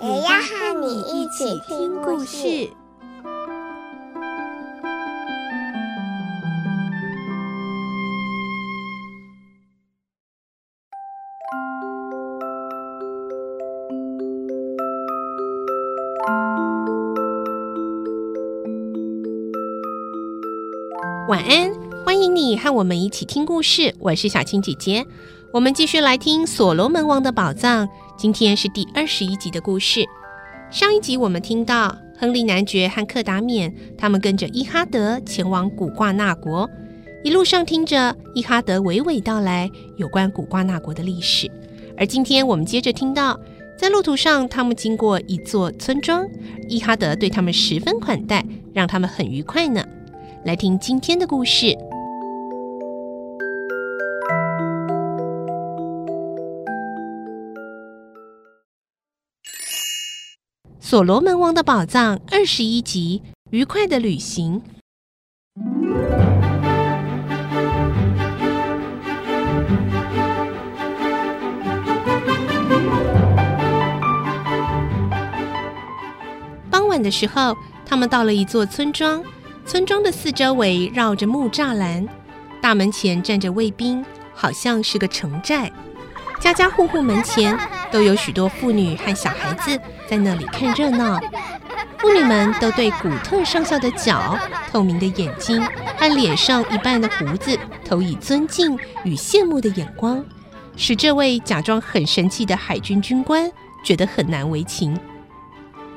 也要和你一起听故事。晚安，欢迎你和我们一起听故事。我是小青姐姐，我们继续来听《所罗门王的宝藏》。今天是第二十一集的故事。上一集我们听到亨利男爵和克达冕他们跟着伊哈德前往古挂纳国，一路上听着伊哈德娓娓道来有关古挂纳国的历史。而今天我们接着听到，在路途上他们经过一座村庄，伊哈德对他们十分款待，让他们很愉快呢。来听今天的故事，《所罗门王的宝藏》二十一集：愉快的旅行。傍晚的时候，他们到了一座村庄。村庄的四周围绕着木栅栏，大门前站着卫兵，好像是个城寨。家家户户门前都有许多妇女和小孩子在那里看热闹。妇女们都对古特上校的脚、透明的眼睛和脸上一半的胡子投以尊敬与羡慕的眼光，使这位假装很神气的海军军官觉得很难为情。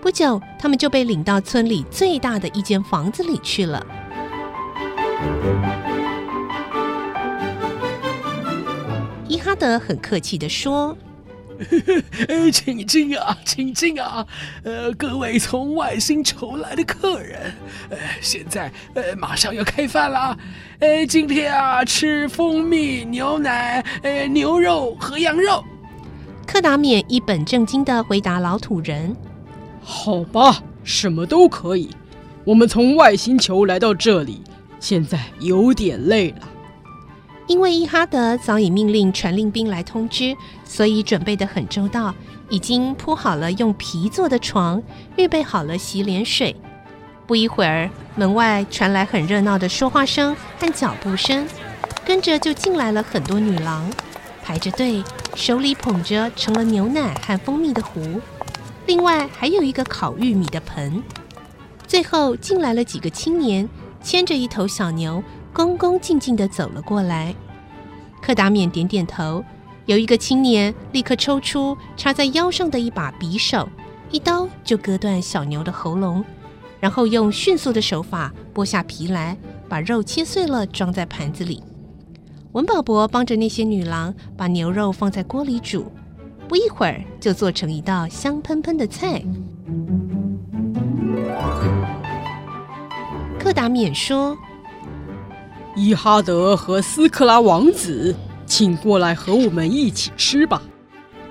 不久，他们就被领到村里最大的一间房子里去了。伊哈德很客气地说：“ 请进啊，请进啊！呃，各位从外星球来的客人，呃，现在呃马上要开饭了。呃，今天啊吃蜂蜜、牛奶、呃牛肉和羊肉。”克达冕一本正经地回答老土人。好吧，什么都可以。我们从外星球来到这里，现在有点累了。因为伊哈德早已命令传令兵来通知，所以准备得很周到，已经铺好了用皮做的床，预备好了洗脸水。不一会儿，门外传来很热闹的说话声和脚步声，跟着就进来了很多女郎，排着队，手里捧着盛了牛奶和蜂蜜的壶。另外还有一个烤玉米的盆，最后进来了几个青年，牵着一头小牛，恭恭敬敬的走了过来。克达冕点点头，有一个青年立刻抽出插在腰上的一把匕首，一刀就割断小牛的喉咙，然后用迅速的手法剥下皮来，把肉切碎了装在盘子里。文保伯帮着那些女郎把牛肉放在锅里煮。不一会儿，就做成一道香喷喷的菜。克达冕说：“伊哈德和斯克拉王子，请过来和我们一起吃吧。”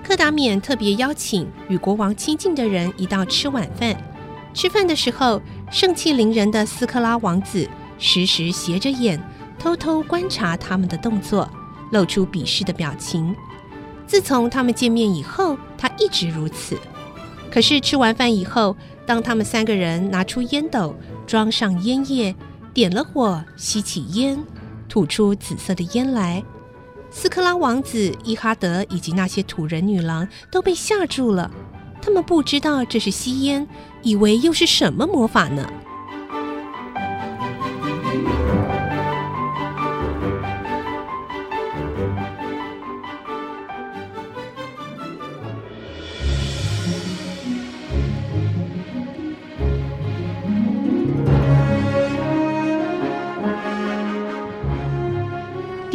克达冕特别邀请与国王亲近的人一道吃晚饭。吃饭的时候，盛气凌人的斯克拉王子时时斜着眼，偷偷观察他们的动作，露出鄙视的表情。自从他们见面以后，他一直如此。可是吃完饭以后，当他们三个人拿出烟斗，装上烟叶，点了火，吸起烟，吐出紫色的烟来，斯克拉王子、伊哈德以及那些土人女郎都被吓住了。他们不知道这是吸烟，以为又是什么魔法呢？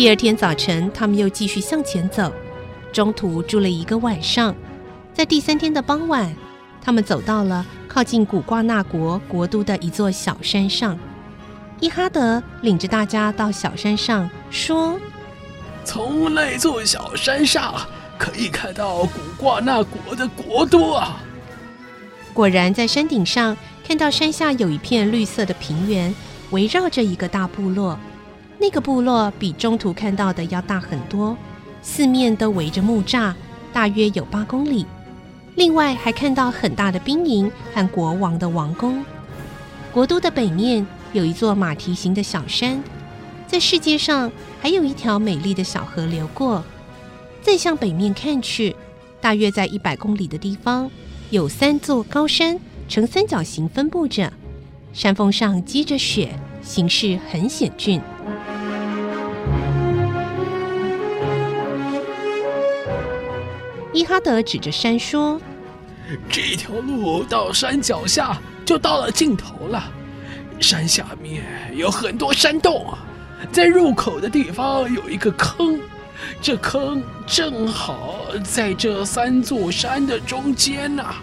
第二天早晨，他们又继续向前走，中途住了一个晚上。在第三天的傍晚，他们走到了靠近古挂纳国国都的一座小山上。伊哈德领着大家到小山上，说：“从那座小山上可以看到古挂纳国的国都啊！”果然，在山顶上看到山下有一片绿色的平原，围绕着一个大部落。那个部落比中途看到的要大很多，四面都围着木栅，大约有八公里。另外，还看到很大的兵营和国王的王宫。国都的北面，有一座马蹄形的小山，在世界上还有一条美丽的小河流过。再向北面看去，大约在一百公里的地方，有三座高山呈三角形分布着，山峰上积着雪，形势很险峻。伊哈德指着山说：“这条路到山脚下就到了尽头了。”山下面有很多山洞啊，在入口的地方有一个坑，这坑正好在这三座山的中间呐。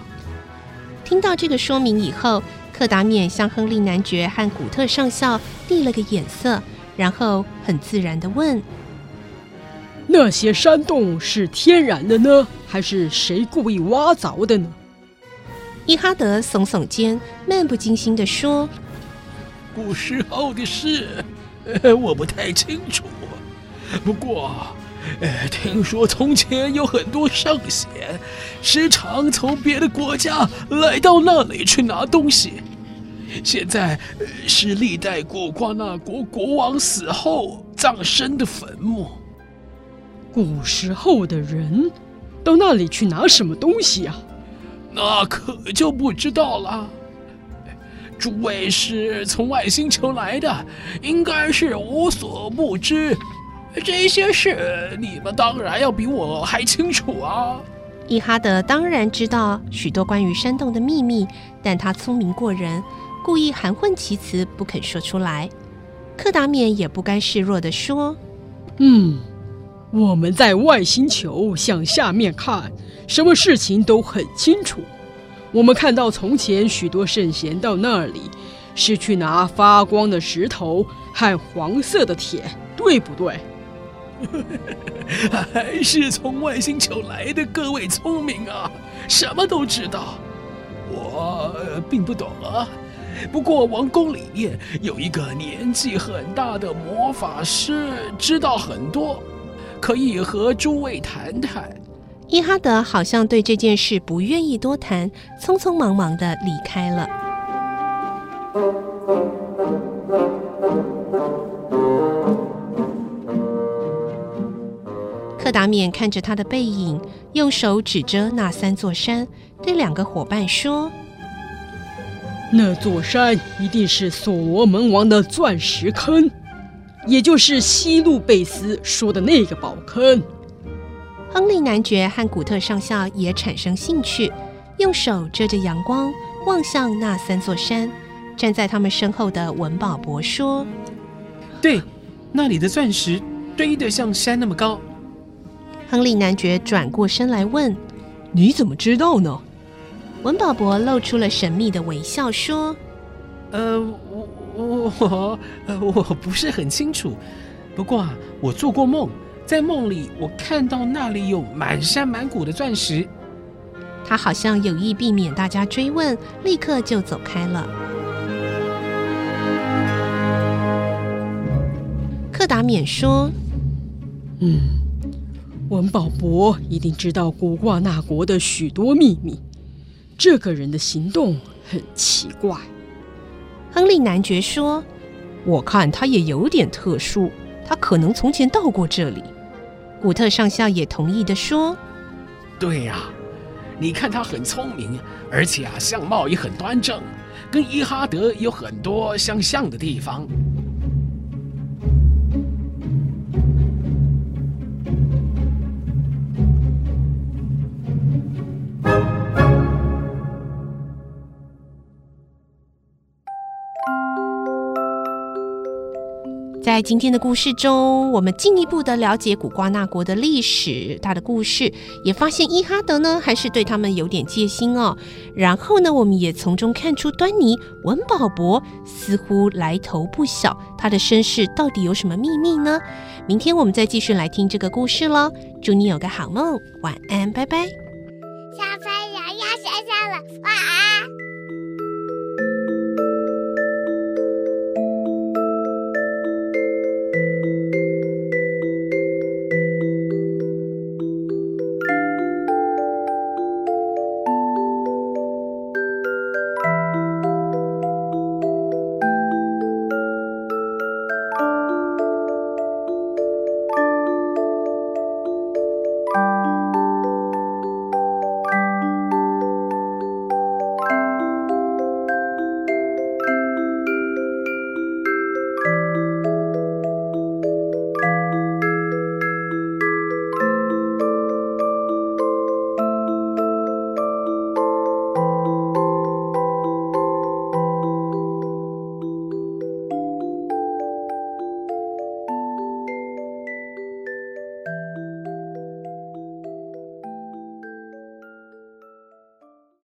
听到这个说明以后，克达缅向亨利男爵和古特上校递了个眼色，然后很自然的问：“那些山洞是天然的呢，还是谁故意挖凿的呢？”伊哈德耸耸肩，漫不经心地说。古时候的事，呃，我不太清楚。不过，呃，听说从前有很多圣贤，时常从别的国家来到那里去拿东西。现在，呃，是历代古瓜纳国国王死后葬身的坟墓。古时候的人到那里去拿什么东西呀？那可就不知道了。诸位是从外星球来的，应该是无所不知。这些事你们当然要比我还清楚啊！伊哈德当然知道许多关于山洞的秘密，但他聪明过人，故意含混其辞，不肯说出来。克达缅也不甘示弱地说：“嗯，我们在外星球向下面看，什么事情都很清楚。”我们看到从前许多圣贤到那里，是去拿发光的石头和黄色的铁，对不对？还是从外星球来的各位聪明啊，什么都知道。我并不懂啊，不过王宫里面有一个年纪很大的魔法师，知道很多，可以和诸位谈谈。伊哈德好像对这件事不愿意多谈，匆匆忙忙的离开了。克达缅看着他的背影，用手指着那三座山，对两个伙伴说：“那座山一定是所罗门王的钻石坑，也就是西路贝斯说的那个宝坑。”亨利男爵和古特上校也产生兴趣，用手遮着阳光，望向那三座山。站在他们身后的文保博说：“对，那里的钻石堆得像山那么高。”亨利男爵转过身来问：“你怎么知道呢？”文保博露出了神秘的微笑说：“呃，我我我呃我不是很清楚，不过啊，我做过梦。”在梦里，我看到那里有满山满谷的钻石。他好像有意避免大家追问，立刻就走开了。克达缅说：“嗯，文保博一定知道古挂那国的许多秘密。这个人的行动很奇怪。”亨利男爵说：“我看他也有点特殊，他可能从前到过这里。”古特上校也同意的说：“对呀，你看他很聪明，而且啊，相貌也很端正，跟伊哈德有很多相像的地方。”在今天的故事中，我们进一步的了解古瓜纳国的历史，他的故事，也发现伊哈德呢还是对他们有点戒心哦。然后呢，我们也从中看出端倪，文保博似乎来头不小，他的身世到底有什么秘密呢？明天我们再继续来听这个故事喽。祝你有个好梦，晚安，拜拜。小朋友要睡觉了，晚安。